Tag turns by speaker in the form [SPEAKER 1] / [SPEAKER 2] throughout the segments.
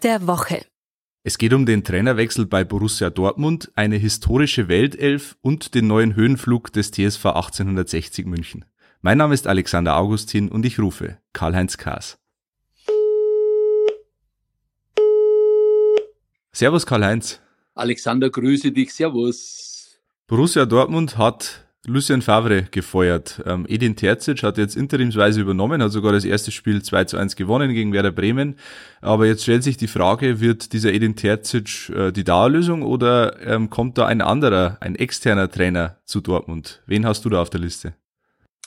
[SPEAKER 1] Der Woche.
[SPEAKER 2] Es geht um den Trainerwechsel bei Borussia Dortmund, eine historische Weltelf und den neuen Höhenflug des TSV 1860 München. Mein Name ist Alexander Augustin und ich rufe Karl-Heinz Kaas. Servus Karl-Heinz.
[SPEAKER 3] Alexander, grüße dich, servus.
[SPEAKER 2] Borussia Dortmund hat Lucien Favre gefeuert. Ähm, Edin Terzic hat jetzt interimsweise übernommen, hat sogar das erste Spiel 2 zu 1 gewonnen gegen Werder Bremen. Aber jetzt stellt sich die Frage, wird dieser Edin Terzic äh, die Dauerlösung oder ähm, kommt da ein anderer, ein externer Trainer zu Dortmund? Wen hast du da auf der Liste?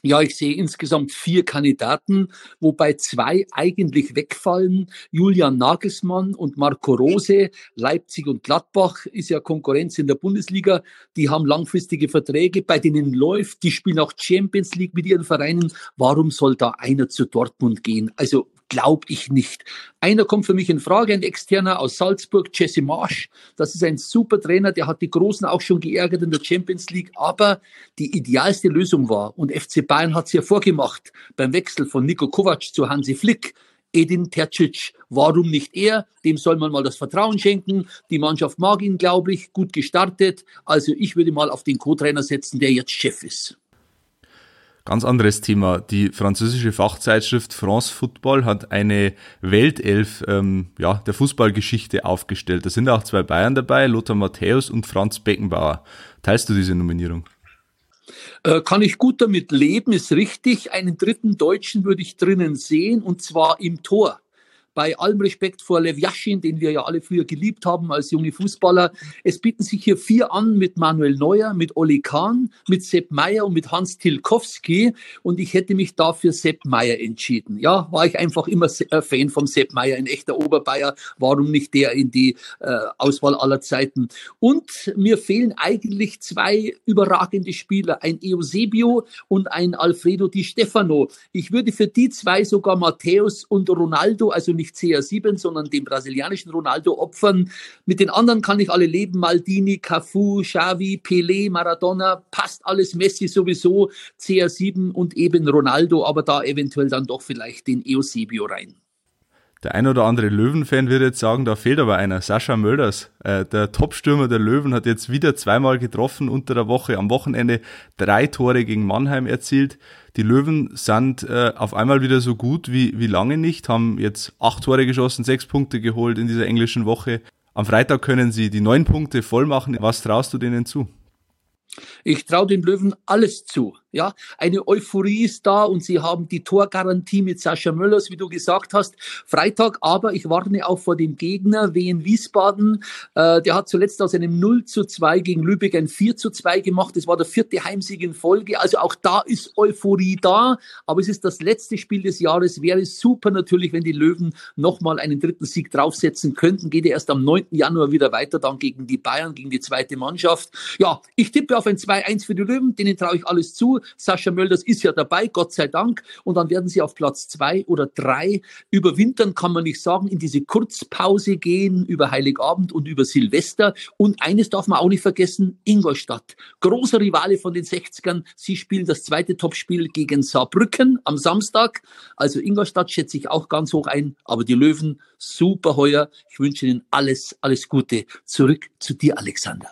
[SPEAKER 3] Ja, ich sehe insgesamt vier Kandidaten, wobei zwei eigentlich wegfallen. Julian Nagelsmann und Marco Rose, Leipzig und Gladbach ist ja Konkurrenz in der Bundesliga. Die haben langfristige Verträge, bei denen läuft. Die spielen auch Champions League mit ihren Vereinen. Warum soll da einer zu Dortmund gehen? Also glaube ich nicht. Einer kommt für mich in Frage, ein externer aus Salzburg, Jesse Marsch. Das ist ein super Trainer, der hat die Großen auch schon geärgert in der Champions League, aber die idealste Lösung war, und FC Bayern hat es ja vorgemacht, beim Wechsel von Nico Kovac zu Hansi Flick, Edin Tercic. Warum nicht er? Dem soll man mal das Vertrauen schenken. Die Mannschaft mag ihn, glaube ich, gut gestartet. Also ich würde mal auf den Co-Trainer setzen, der jetzt Chef ist.
[SPEAKER 2] Ganz anderes Thema. Die französische Fachzeitschrift France Football hat eine Weltelf ähm, ja, der Fußballgeschichte aufgestellt. Da sind auch zwei Bayern dabei, Lothar Matthäus und Franz Beckenbauer. Teilst du diese Nominierung?
[SPEAKER 3] Äh, kann ich gut damit leben, ist richtig. Einen dritten Deutschen würde ich drinnen sehen, und zwar im Tor bei allem Respekt vor Lev Yashin, den wir ja alle früher geliebt haben als junge Fußballer. Es bieten sich hier vier an mit Manuel Neuer, mit Oli Kahn, mit Sepp Meyer und mit Hans Tilkowski. Und ich hätte mich da für Sepp Meyer entschieden. Ja, war ich einfach immer äh, Fan vom Sepp Meyer, ein echter Oberbayer. Warum nicht der in die äh, Auswahl aller Zeiten? Und mir fehlen eigentlich zwei überragende Spieler, ein Eusebio und ein Alfredo Di Stefano. Ich würde für die zwei sogar Matthäus und Ronaldo, also nicht nicht CR7, sondern dem brasilianischen Ronaldo opfern. Mit den anderen kann ich alle leben. Maldini, Cafu, Xavi, Pelé, Maradona, passt alles. Messi sowieso, CR7 und eben Ronaldo, aber da eventuell dann doch vielleicht den Eusebio rein.
[SPEAKER 2] Der ein oder andere Löwen-Fan würde jetzt sagen, da fehlt aber einer. Sascha Mölders, äh, der Topstürmer der Löwen, hat jetzt wieder zweimal getroffen unter der Woche. Am Wochenende drei Tore gegen Mannheim erzielt. Die Löwen sind äh, auf einmal wieder so gut wie, wie lange nicht, haben jetzt acht Tore geschossen, sechs Punkte geholt in dieser englischen Woche. Am Freitag können sie die neun Punkte voll machen. Was traust du denen zu?
[SPEAKER 3] Ich traue den Löwen alles zu. Ja, eine Euphorie ist da und sie haben die Torgarantie mit Sascha Möllers, wie du gesagt hast. Freitag, aber ich warne auch vor dem Gegner, Wien Wiesbaden. Äh, der hat zuletzt aus einem 0 zu 2 gegen Lübeck ein 4 zu 2 gemacht. Das war der vierte Heimsieg in Folge. Also auch da ist Euphorie da. Aber es ist das letzte Spiel des Jahres. Wäre super natürlich, wenn die Löwen nochmal einen dritten Sieg draufsetzen könnten. Geht er erst am 9. Januar wieder weiter, dann gegen die Bayern, gegen die zweite Mannschaft. Ja, ich tippe auf ein 2-1 für die Löwen. Denen traue ich alles zu. Sascha Mölders ist ja dabei, Gott sei Dank. Und dann werden sie auf Platz zwei oder drei überwintern, kann man nicht sagen, in diese Kurzpause gehen über Heiligabend und über Silvester. Und eines darf man auch nicht vergessen, Ingolstadt. Großer Rivale von den 60ern. Sie spielen das zweite Topspiel gegen Saarbrücken am Samstag. Also Ingolstadt schätze ich auch ganz hoch ein. Aber die Löwen, super heuer. Ich wünsche Ihnen alles, alles Gute. Zurück zu dir, Alexander.